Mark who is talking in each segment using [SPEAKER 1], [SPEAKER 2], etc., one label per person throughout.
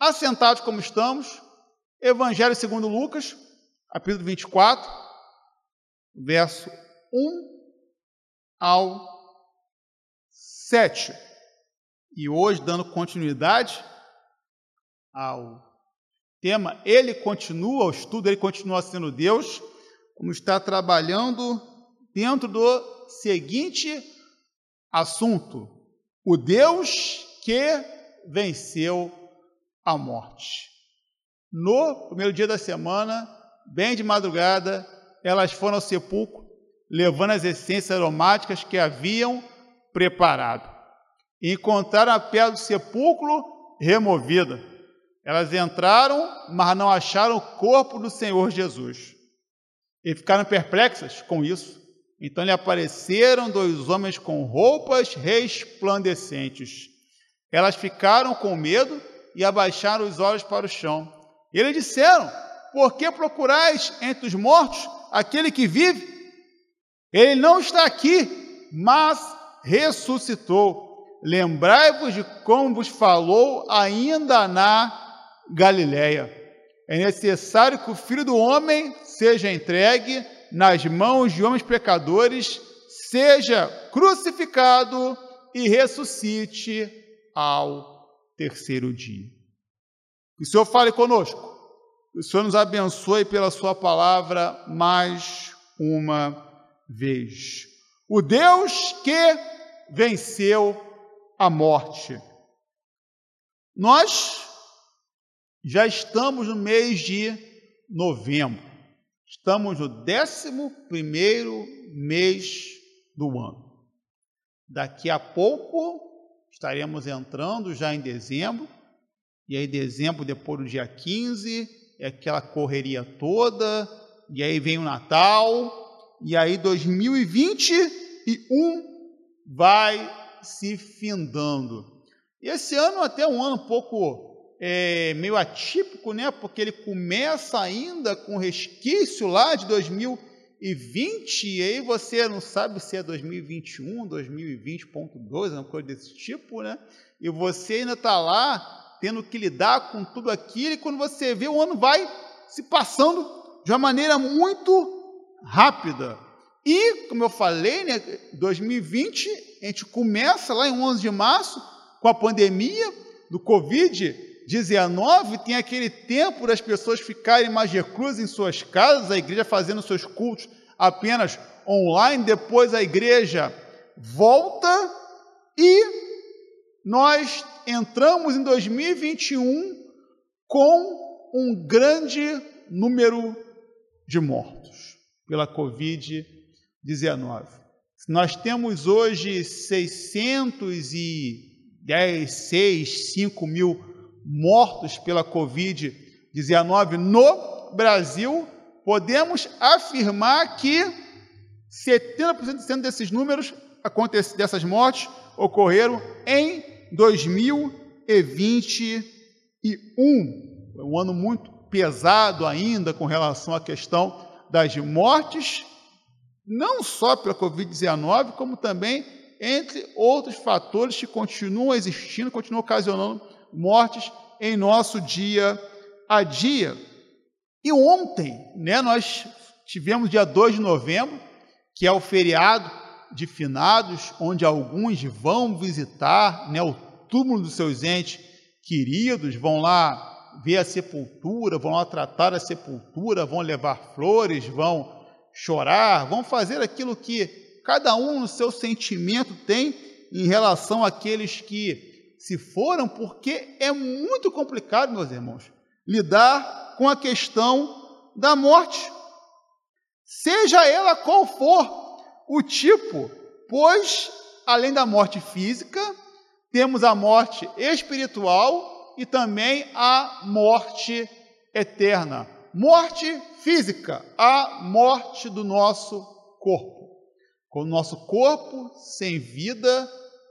[SPEAKER 1] assentados como estamos, Evangelho segundo Lucas, capítulo 24, verso 1 ao 7. E hoje, dando continuidade ao tema, ele continua, o estudo, ele continua sendo Deus, como está trabalhando dentro do seguinte assunto: o Deus que venceu a morte. No primeiro dia da semana, bem de madrugada, elas foram ao sepulcro, levando as essências aromáticas que haviam preparado. E encontraram a pedra do sepulcro removida. Elas entraram, mas não acharam o corpo do Senhor Jesus. E ficaram perplexas com isso. Então lhe apareceram dois homens com roupas resplandecentes. Elas ficaram com medo e abaixaram os olhos para o chão. E eles disseram: Por que procurais entre os mortos aquele que vive? Ele não está aqui, mas ressuscitou. Lembrai-vos de como vos falou ainda na Galiléia. É necessário que o Filho do Homem seja entregue nas mãos de homens pecadores, seja crucificado e ressuscite ao terceiro dia. Que o Senhor fale conosco. Que o Senhor nos abençoe pela Sua palavra mais uma vez. O Deus que venceu a morte. Nós já estamos no mês de novembro. Estamos no décimo primeiro mês do ano. Daqui a pouco estaremos entrando já em dezembro, e aí dezembro, depois do dia 15, é aquela correria toda, e aí vem o Natal, e aí 2021 vai se findando. Esse ano até um ano um pouco é, meio atípico, né? Porque ele começa ainda com resquício lá de 2020, e aí você não sabe se é 2021, 2020.2, uma coisa desse tipo, né? E você ainda está lá tendo que lidar com tudo aquilo, e quando você vê, o ano vai se passando de uma maneira muito rápida. E, como eu falei, né, 2020, a gente começa lá em 11 de março, com a pandemia do Covid, 19 tem aquele tempo das pessoas ficarem mais reclusas em suas casas, a igreja fazendo seus cultos apenas online, depois a igreja volta e nós entramos em 2021 com um grande número de mortos pela Covid-19. Nós temos hoje 610, 6, 5 mil mortos pela Covid-19 no Brasil, podemos afirmar que 70% desses números dessas mortes ocorreram em 2021. É um ano muito pesado ainda com relação à questão das mortes, não só pela Covid-19, como também entre outros fatores que continuam existindo, continuam ocasionando mortes em nosso dia a dia. E ontem, né, nós tivemos dia 2 de novembro, que é o feriado de finados, onde alguns vão visitar né, o túmulo dos seus entes queridos, vão lá ver a sepultura, vão lá tratar a sepultura, vão levar flores, vão chorar, vão fazer aquilo que cada um no seu sentimento tem em relação àqueles que se foram, porque é muito complicado, meus irmãos, lidar com a questão da morte, seja ela qual for o tipo, pois além da morte física, temos a morte espiritual e também a morte eterna. Morte física, a morte do nosso corpo. Com o nosso corpo sem vida,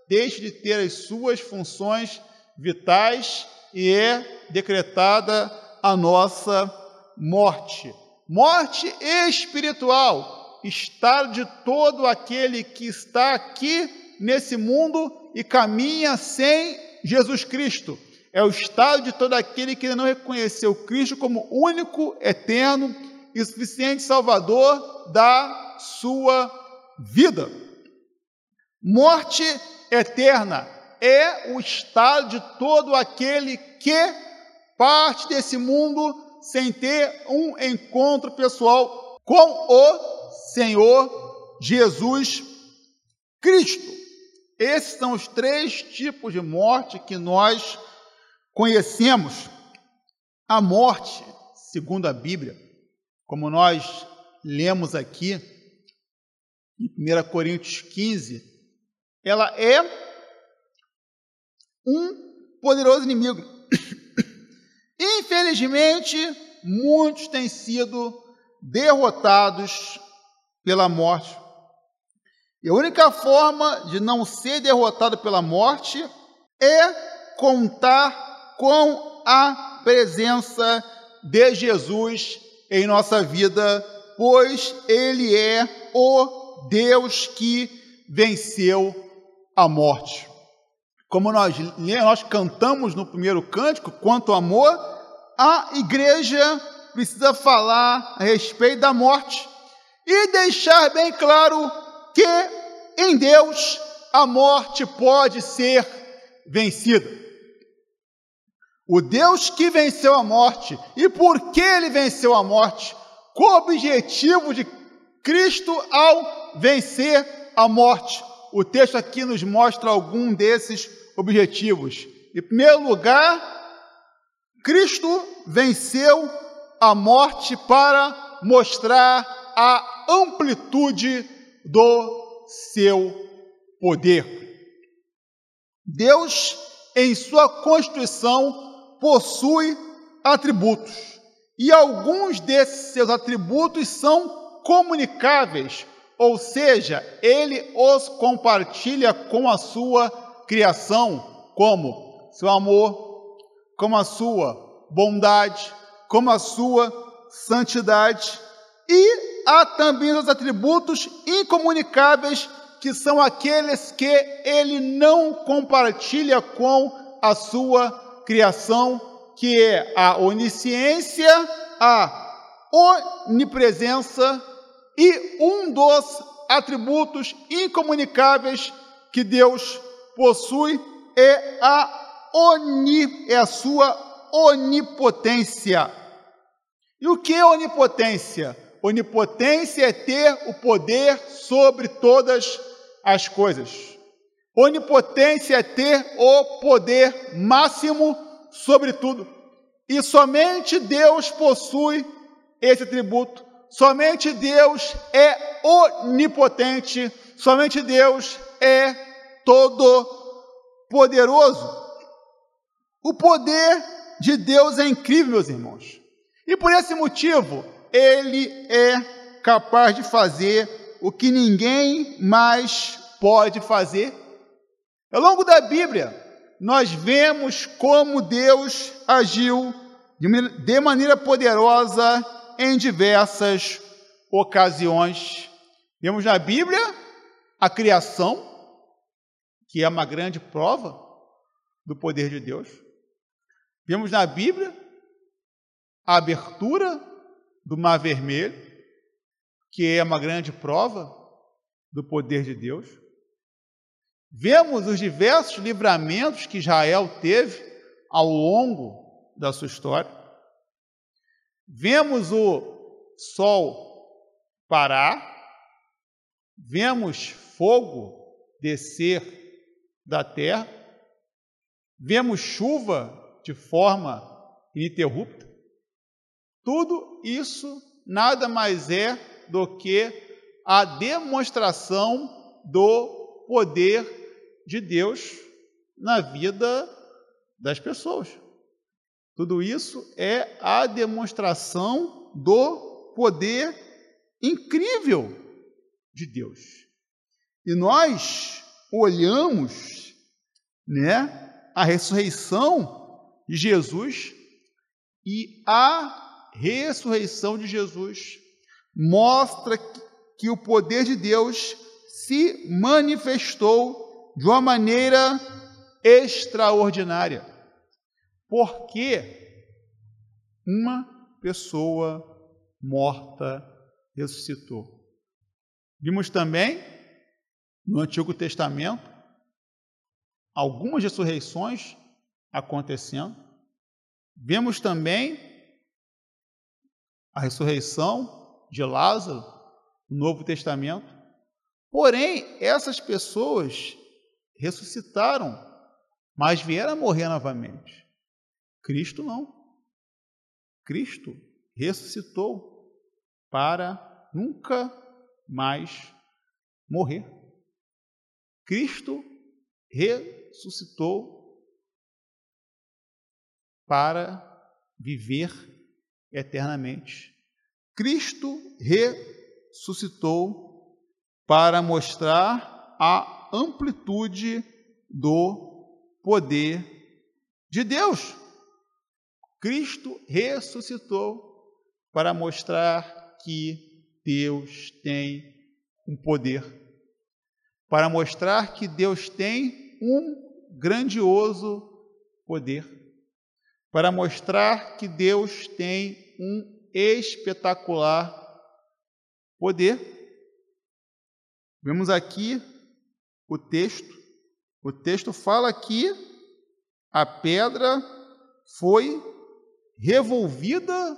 [SPEAKER 1] deixe de ter as suas funções vitais e é decretada a nossa morte. Morte espiritual, estado de todo aquele que está aqui nesse mundo e caminha sem Jesus Cristo. É o estado de todo aquele que não reconheceu Cristo como único, eterno e suficiente Salvador da sua vida. Morte eterna é o estado de todo aquele que parte desse mundo sem ter um encontro pessoal com o Senhor Jesus Cristo. Esses são os três tipos de morte que nós conhecemos. A morte, segundo a Bíblia, como nós lemos aqui em 1 Coríntios 15, ela é um poderoso inimigo. Infelizmente, muitos têm sido derrotados pela morte. E a única forma de não ser derrotado pela morte é contar com a presença de Jesus em nossa vida, pois Ele é o Deus que venceu a morte. Como nós, nós cantamos no primeiro cântico, quanto amor, a igreja precisa falar a respeito da morte e deixar bem claro que em Deus a morte pode ser vencida. O Deus que venceu a morte, e por que ele venceu a morte? Qual o objetivo de Cristo ao vencer a morte? O texto aqui nos mostra algum desses objetivos. Em primeiro lugar, Cristo venceu a morte para mostrar a amplitude do seu poder. Deus, em sua constituição, possui atributos, e alguns desses seus atributos são comunicáveis, ou seja, ele os compartilha com a sua criação, como seu amor, como a sua bondade, como a sua santidade. E há também os atributos incomunicáveis, que são aqueles que ele não compartilha com a sua criação, que é a onisciência, a onipresença e um dos atributos incomunicáveis que Deus possui é a oni, é a sua onipotência. E o que é onipotência? Onipotência é ter o poder sobre todas as coisas. Onipotência é ter o poder máximo sobre tudo. E somente Deus possui esse atributo. Somente Deus é onipotente. Somente Deus é todo poderoso. O poder de Deus é incrível, meus irmãos. E por esse motivo, ele é capaz de fazer o que ninguém mais pode fazer. Ao longo da Bíblia, nós vemos como Deus agiu de maneira poderosa em diversas ocasiões. Vemos na Bíblia a criação, que é uma grande prova do poder de Deus. Vemos na Bíblia a abertura do Mar Vermelho, que é uma grande prova do poder de Deus. Vemos os diversos livramentos que Israel teve ao longo da sua história. Vemos o sol parar, vemos fogo descer da terra, vemos chuva de forma ininterrupta. Tudo isso nada mais é do que a demonstração do poder de Deus na vida das pessoas. Tudo isso é a demonstração do poder incrível de Deus. E nós olhamos, né, a ressurreição de Jesus e a ressurreição de Jesus mostra que o poder de Deus se manifestou de uma maneira extraordinária. Porque uma pessoa morta ressuscitou. Vimos também no Antigo Testamento algumas ressurreições acontecendo. Vemos também a ressurreição de Lázaro no Novo Testamento. Porém, essas pessoas ressuscitaram, mas vieram a morrer novamente. Cristo não. Cristo ressuscitou para nunca mais morrer. Cristo ressuscitou para viver eternamente. Cristo ressuscitou para mostrar a amplitude do poder de Deus. Cristo ressuscitou para mostrar que Deus tem um poder, para mostrar que Deus tem um grandioso poder para mostrar que Deus tem um espetacular poder. Vemos aqui o texto. O texto fala que a pedra foi revolvida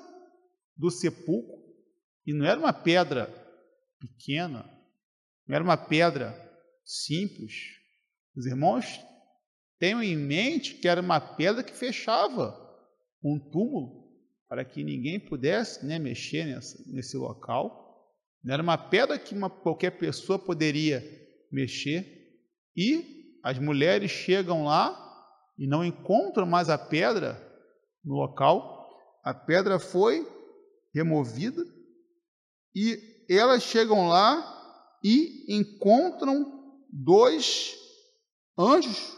[SPEAKER 1] do sepulcro e não era uma pedra pequena, não era uma pedra simples. Os irmãos tenham em mente que era uma pedra que fechava um túmulo para que ninguém pudesse né, mexer nessa, nesse local. Não era uma pedra que uma, qualquer pessoa poderia mexer. E as mulheres chegam lá e não encontram mais a pedra no local. A pedra foi removida e elas chegam lá e encontram dois anjos.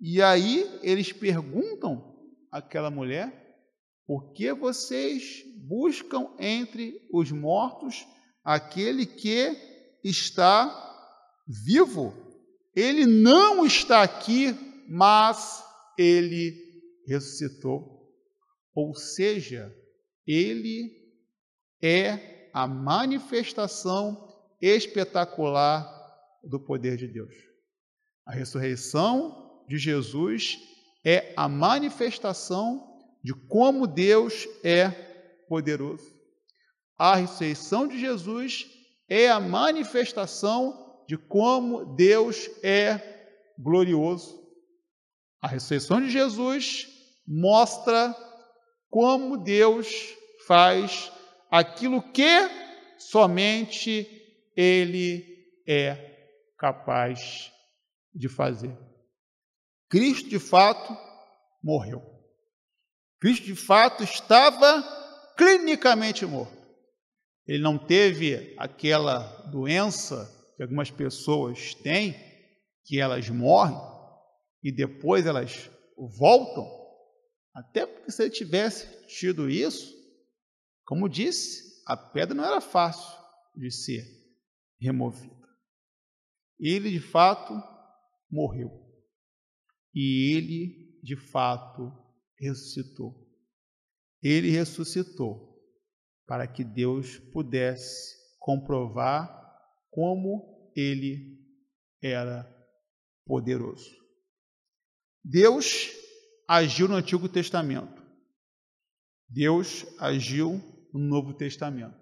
[SPEAKER 1] E aí eles perguntam aquela mulher: Por que vocês buscam entre os mortos aquele que está vivo? Ele não está aqui, mas ele ressuscitou. Ou seja, ele é a manifestação espetacular do poder de Deus. A ressurreição de Jesus é a manifestação de como Deus é poderoso. A ressurreição de Jesus é a manifestação de como Deus é glorioso. A ressurreição de Jesus mostra como Deus faz aquilo que somente Ele é capaz de fazer. Cristo de fato morreu. Cristo de fato estava clinicamente morto. Ele não teve aquela doença que algumas pessoas têm, que elas morrem e depois elas voltam. Até porque se ele tivesse tido isso, como disse, a pedra não era fácil de ser removida. Ele de fato morreu. E ele, de fato, ressuscitou. Ele ressuscitou para que Deus pudesse comprovar como ele era poderoso. Deus agiu no Antigo Testamento. Deus agiu no Novo Testamento.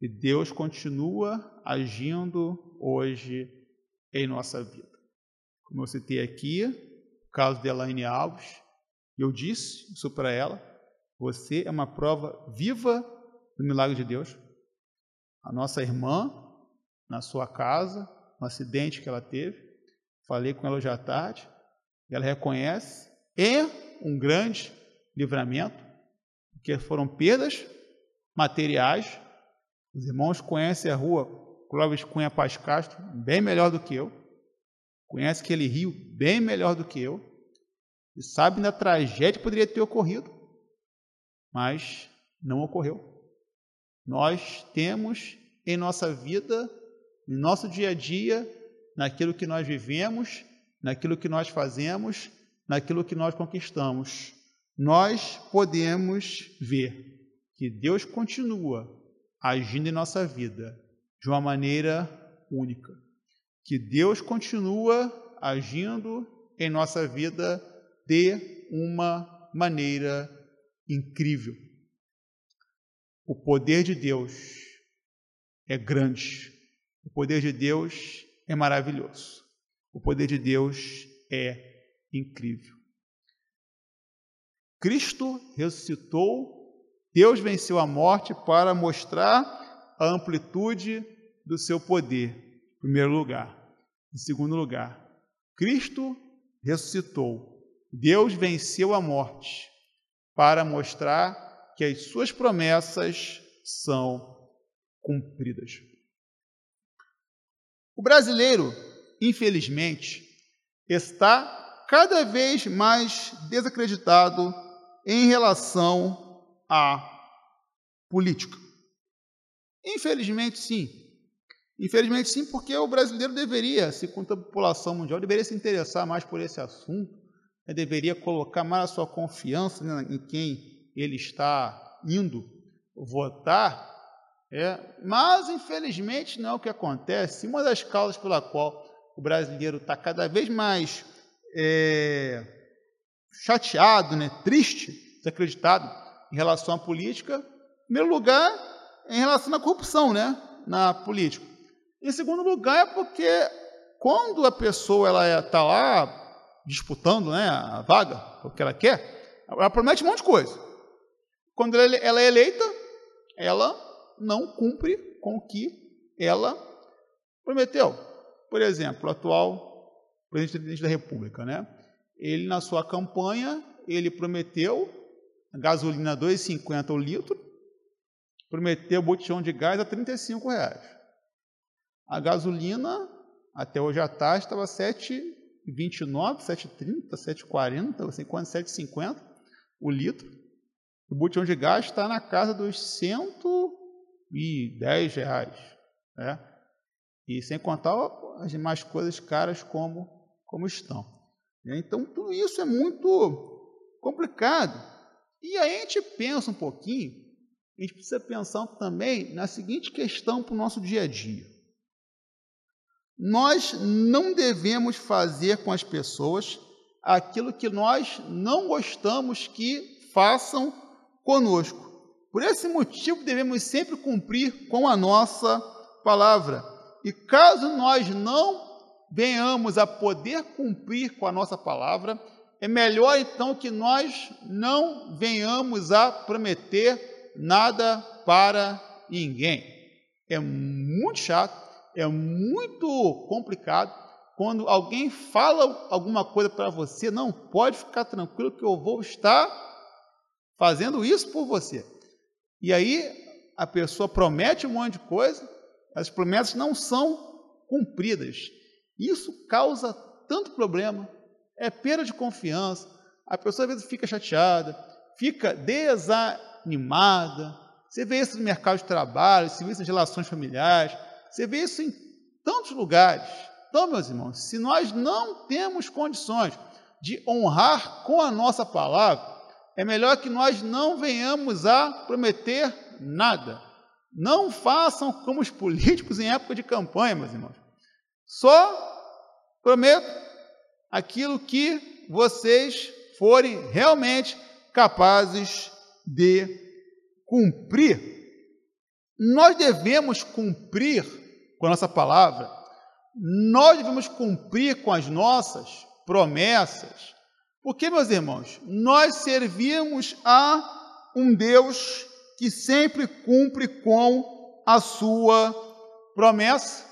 [SPEAKER 1] E Deus continua agindo hoje em nossa vida. Como eu citei aqui, caso de Elaine Alves, eu disse isso para ela, você é uma prova viva do milagre de Deus. A nossa irmã, na sua casa, no acidente que ela teve, falei com ela hoje à tarde, ela reconhece, é um grande livramento, porque foram perdas materiais. Os irmãos conhecem a rua Clóvis Cunha Paz Castro bem melhor do que eu conhece aquele rio bem melhor do que eu e sabe da tragédia que poderia ter ocorrido, mas não ocorreu. Nós temos em nossa vida, no nosso dia a dia, naquilo que nós vivemos, naquilo que nós fazemos, naquilo que nós conquistamos, nós podemos ver que Deus continua agindo em nossa vida de uma maneira única. Que Deus continua agindo em nossa vida de uma maneira incrível. O poder de Deus é grande. O poder de Deus é maravilhoso. O poder de Deus é incrível. Cristo ressuscitou, Deus venceu a morte para mostrar a amplitude do seu poder, em primeiro lugar. Em segundo lugar, Cristo ressuscitou, Deus venceu a morte para mostrar que as suas promessas são cumpridas. O brasileiro, infelizmente, está cada vez mais desacreditado em relação à política. Infelizmente, sim. Infelizmente, sim, porque o brasileiro deveria, se conta a população mundial, deveria se interessar mais por esse assunto, né? deveria colocar mais a sua confiança né, em quem ele está indo votar, é, mas, infelizmente, não é o que acontece. Uma das causas pela qual o brasileiro está cada vez mais é, chateado, né, triste, desacreditado em relação à política, em primeiro lugar, em relação à corrupção né, na política. Em segundo lugar, é porque quando a pessoa ela está é, lá disputando né, a vaga, o que ela quer, ela promete um monte de coisa. Quando ela é eleita, ela não cumpre com o que ela prometeu. Por exemplo, o atual presidente da República, né? Ele na sua campanha, ele prometeu gasolina 2,50 o litro, prometeu botijão de gás a 35 reais. A gasolina até hoje à tarde estava 7,29, 7,30, 7,40, 7,50 o litro. O botijão de gás está na casa dos 110 reais. Né? E sem contar as demais coisas caras como, como estão. Então, tudo isso é muito complicado. E aí a gente pensa um pouquinho, a gente precisa pensar também na seguinte questão para o nosso dia a dia. Nós não devemos fazer com as pessoas aquilo que nós não gostamos que façam conosco. Por esse motivo, devemos sempre cumprir com a nossa palavra. E caso nós não venhamos a poder cumprir com a nossa palavra, é melhor então que nós não venhamos a prometer nada para ninguém. É muito chato, é muito complicado quando alguém fala alguma coisa para você, não pode ficar tranquilo que eu vou estar fazendo isso por você. E aí a pessoa promete um monte de coisa, as promessas não são cumpridas. Isso causa tanto problema, é perda de confiança, a pessoa às vezes fica chateada, fica desanimada. Você vê isso no mercado de trabalho, você vê isso nas relações familiares, você vê isso em tantos lugares. Então, meus irmãos, se nós não temos condições de honrar com a nossa palavra, é melhor que nós não venhamos a prometer nada. Não façam como os políticos em época de campanha, meus irmãos. Só prometo aquilo que vocês forem realmente capazes de cumprir. Nós devemos cumprir com a nossa palavra, nós devemos cumprir com as nossas promessas, porque, meus irmãos, nós servimos a um Deus que sempre cumpre com a sua promessa.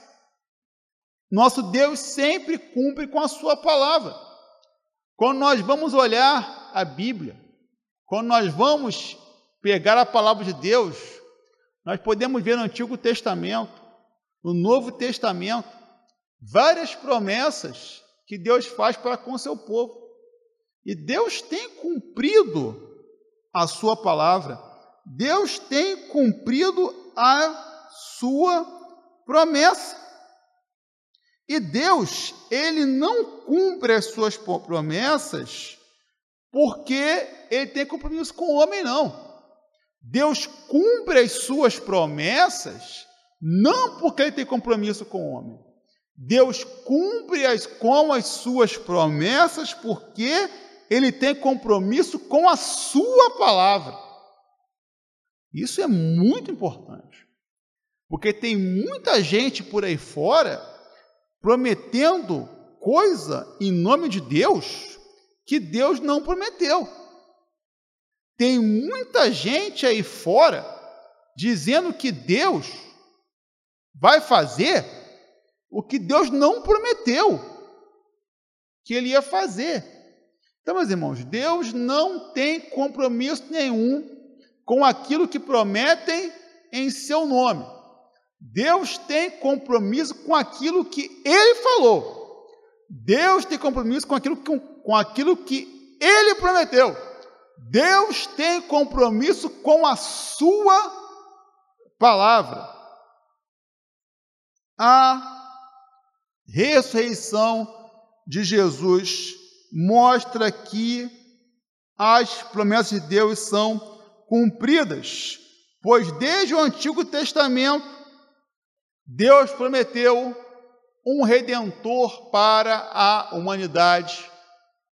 [SPEAKER 1] Nosso Deus sempre cumpre com a sua palavra. Quando nós vamos olhar a Bíblia, quando nós vamos pegar a palavra de Deus, nós podemos ver no Antigo Testamento, no Novo Testamento, várias promessas que Deus faz para com seu povo. E Deus tem cumprido a sua palavra. Deus tem cumprido a sua promessa. E Deus, ele não cumpre as suas promessas porque ele tem compromisso com o homem, não. Deus cumpre as suas promessas não porque ele tem compromisso com o homem. Deus cumpre as, com as suas promessas porque ele tem compromisso com a sua palavra. Isso é muito importante. Porque tem muita gente por aí fora prometendo coisa em nome de Deus que Deus não prometeu. Tem muita gente aí fora dizendo que Deus vai fazer o que Deus não prometeu que ele ia fazer. Então, meus irmãos, Deus não tem compromisso nenhum com aquilo que prometem em seu nome. Deus tem compromisso com aquilo que ele falou. Deus tem compromisso com aquilo, com, com aquilo que ele prometeu. Deus tem compromisso com a sua palavra. A ressurreição de Jesus mostra que as promessas de Deus são cumpridas, pois desde o Antigo Testamento Deus prometeu um redentor para a humanidade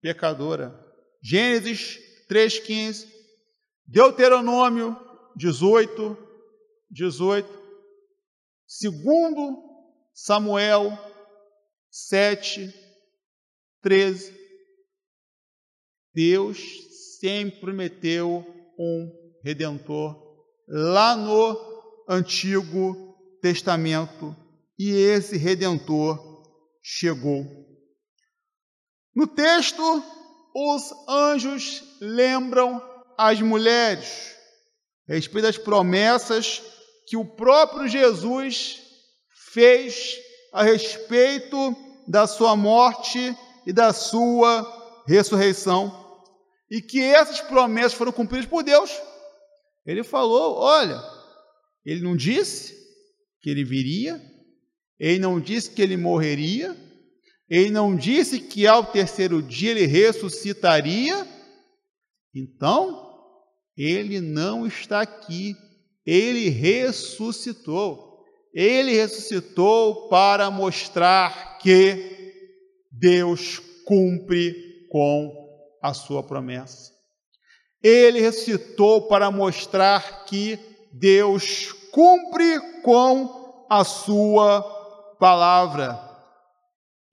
[SPEAKER 1] pecadora. Gênesis 3,15, Deuteronômio 18, 18, segundo Samuel 7, 13. Deus sempre prometeu um redentor lá no Antigo Testamento e esse redentor chegou. No texto, os anjos lembram as mulheres a respeito das promessas que o próprio Jesus fez a respeito da sua morte e da sua ressurreição, e que essas promessas foram cumpridas por Deus. Ele falou: olha, ele não disse que ele viria, ele não disse que ele morreria, ele não disse que ao terceiro dia ele ressuscitaria? Então, ele não está aqui. Ele ressuscitou. Ele ressuscitou para mostrar que Deus cumpre com a sua promessa. Ele ressuscitou para mostrar que Deus cumpre com a sua palavra.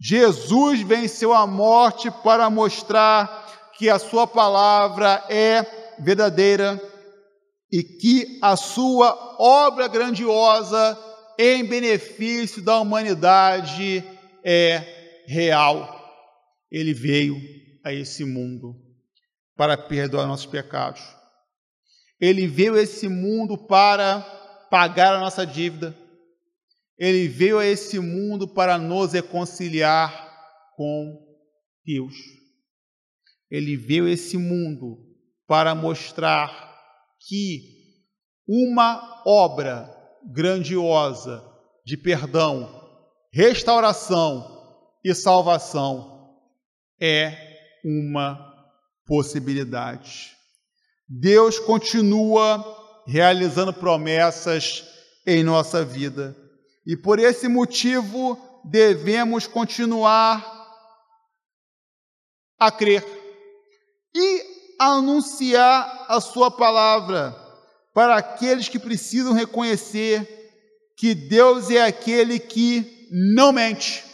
[SPEAKER 1] Jesus venceu a morte para mostrar que a sua palavra é verdadeira e que a sua obra grandiosa em benefício da humanidade é real. Ele veio a esse mundo para perdoar nossos pecados. Ele veio a esse mundo para pagar a nossa dívida ele veio a esse mundo para nos reconciliar com Deus. Ele veio a esse mundo para mostrar que uma obra grandiosa de perdão, restauração e salvação é uma possibilidade. Deus continua realizando promessas em nossa vida e por esse motivo devemos continuar a crer e anunciar a Sua palavra para aqueles que precisam reconhecer que Deus é aquele que não mente.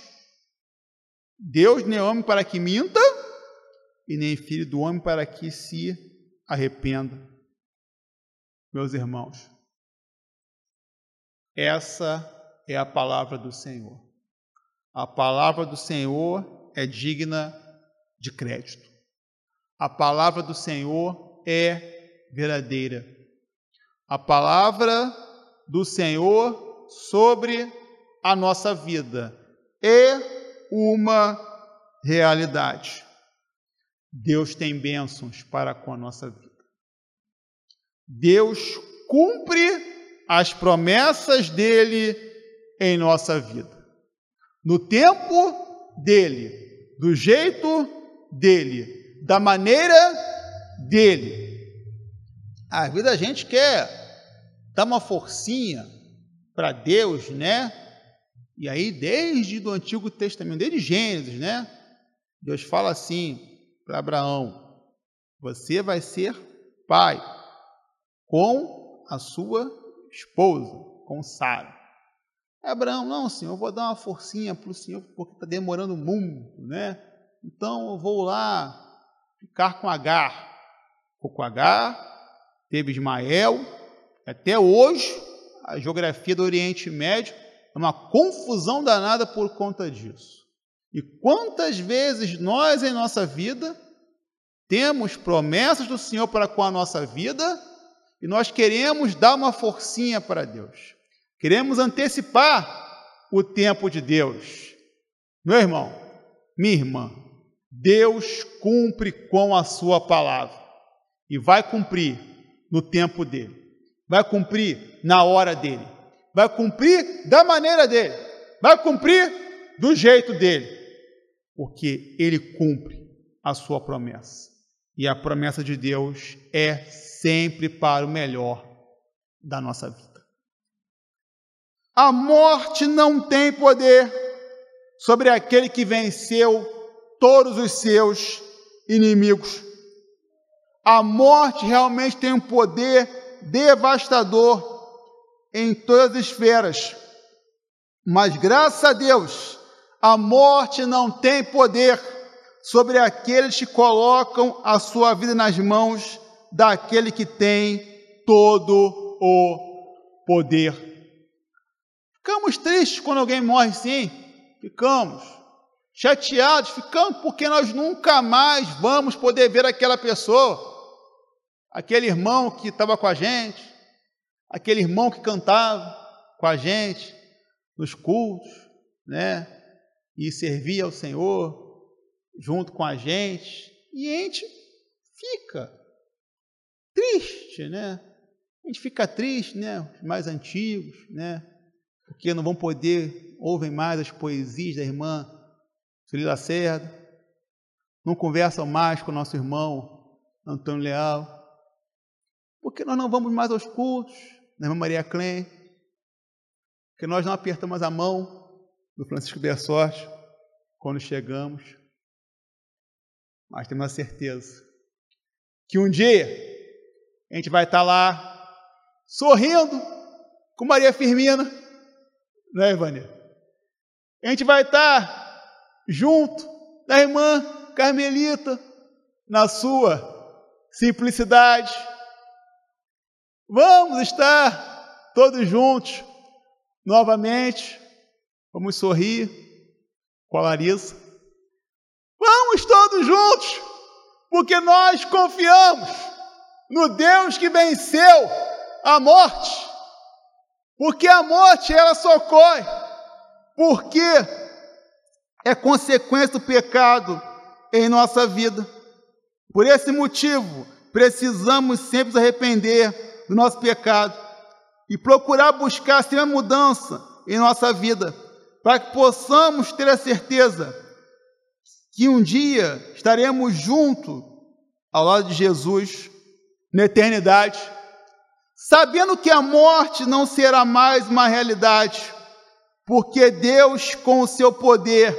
[SPEAKER 1] Deus nem é homem para que minta, e nem filho do homem para que se arrependa. Meus irmãos, essa é a palavra do Senhor. A palavra do Senhor é digna de crédito. A palavra do Senhor é verdadeira. A palavra do Senhor sobre a nossa vida é uma realidade. Deus tem bênçãos para com a nossa vida. Deus cumpre as promessas dele em nossa vida. no tempo dele, do jeito dele, da maneira dele. Às vezes a gente quer dar uma forcinha para Deus, né? E aí, desde o Antigo Testamento, desde Gênesis, né? Deus fala assim para Abraão: Você vai ser pai com a sua esposa, com Sara. Abraão, não, senhor, eu vou dar uma forcinha para o senhor, porque está demorando muito, né? Então eu vou lá ficar com Agar. Ficou com Agar, teve Ismael, até hoje a geografia do Oriente Médio é uma confusão danada por conta disso. E quantas vezes nós em nossa vida temos promessas do Senhor para com a nossa vida e nós queremos dar uma forcinha para Deus. Queremos antecipar o tempo de Deus. Meu irmão, minha irmã, Deus cumpre com a sua palavra e vai cumprir no tempo dele. Vai cumprir na hora dele. Vai cumprir da maneira dele. Vai cumprir do jeito dele. Porque ele cumpre a sua promessa. E a promessa de Deus é sempre para o melhor da nossa vida. A morte não tem poder sobre aquele que venceu todos os seus inimigos. A morte realmente tem um poder devastador em todas as esferas. Mas graças a Deus, a morte não tem poder sobre aqueles que colocam a sua vida nas mãos daquele que tem todo o poder. Ficamos tristes quando alguém morre, sim. Ficamos. Chateados, ficamos porque nós nunca mais vamos poder ver aquela pessoa. Aquele irmão que estava com a gente, aquele irmão que cantava com a gente nos cultos, né? E servia ao Senhor junto com a gente. E a gente fica triste, né? A gente fica triste, né? Os mais antigos, né? porque não vão poder, ouvem mais as poesias da irmã Sueli Lacerda, não conversam mais com o nosso irmão Antônio Leal, porque nós não vamos mais aos cultos da irmã Maria Klein, porque nós não apertamos a mão do Francisco Bersorte quando chegamos, mas temos a certeza que um dia a gente vai estar lá sorrindo com Maria Firmina, não é, Ivânia? A gente vai estar junto da irmã Carmelita, na sua simplicidade. Vamos estar todos juntos novamente. Vamos sorrir com a Larissa. Vamos todos juntos, porque nós confiamos no Deus que venceu a morte porque a morte ela socorre, porque é consequência do pecado em nossa vida. Por esse motivo, precisamos sempre nos arrepender do nosso pecado e procurar buscar sempre mudança em nossa vida, para que possamos ter a certeza que um dia estaremos junto ao lado de Jesus na eternidade sabendo que a morte não será mais uma realidade, porque Deus, com o seu poder,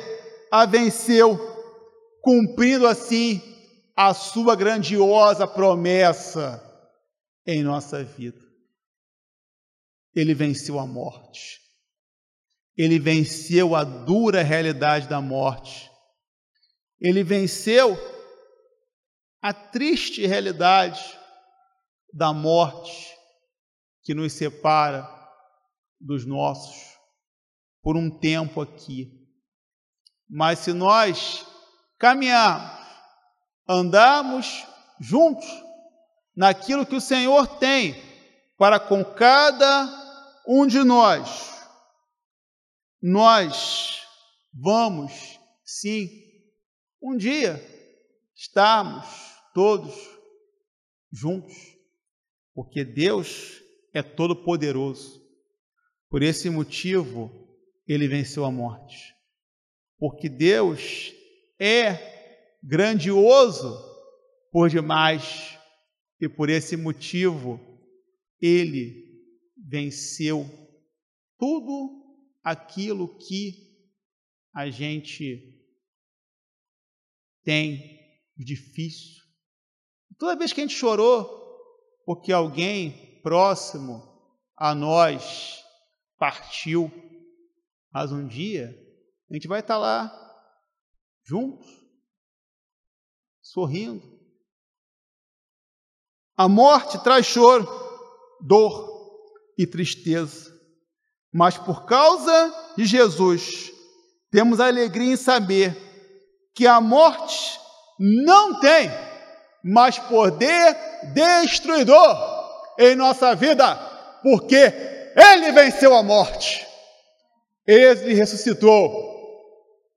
[SPEAKER 1] a venceu, cumprindo assim a sua grandiosa promessa em nossa vida. Ele venceu a morte. Ele venceu a dura realidade da morte. Ele venceu a triste realidade da morte que nos separa dos nossos por um tempo aqui. Mas se nós caminharmos, andarmos juntos naquilo que o Senhor tem para com cada um de nós, nós vamos, sim, um dia estarmos todos juntos, porque Deus é todo-poderoso. Por esse motivo, ele venceu a morte. porque Deus é grandioso por demais e por esse motivo ele venceu tudo aquilo que a gente tem difícil. Toda vez que a gente chorou porque alguém próximo a nós partiu, mas um dia a gente vai estar lá juntos, sorrindo. A morte traz choro, dor e tristeza, mas por causa de Jesus, temos alegria em saber que a morte não tem mais poder destruidor em nossa vida, porque Ele venceu a morte, Ele ressuscitou,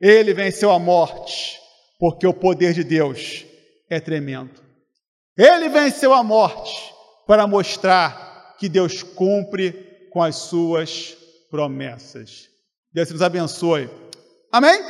[SPEAKER 1] Ele venceu a morte, porque o poder de Deus é tremendo. Ele venceu a morte para mostrar que Deus cumpre com as suas promessas. Deus nos abençoe. Amém?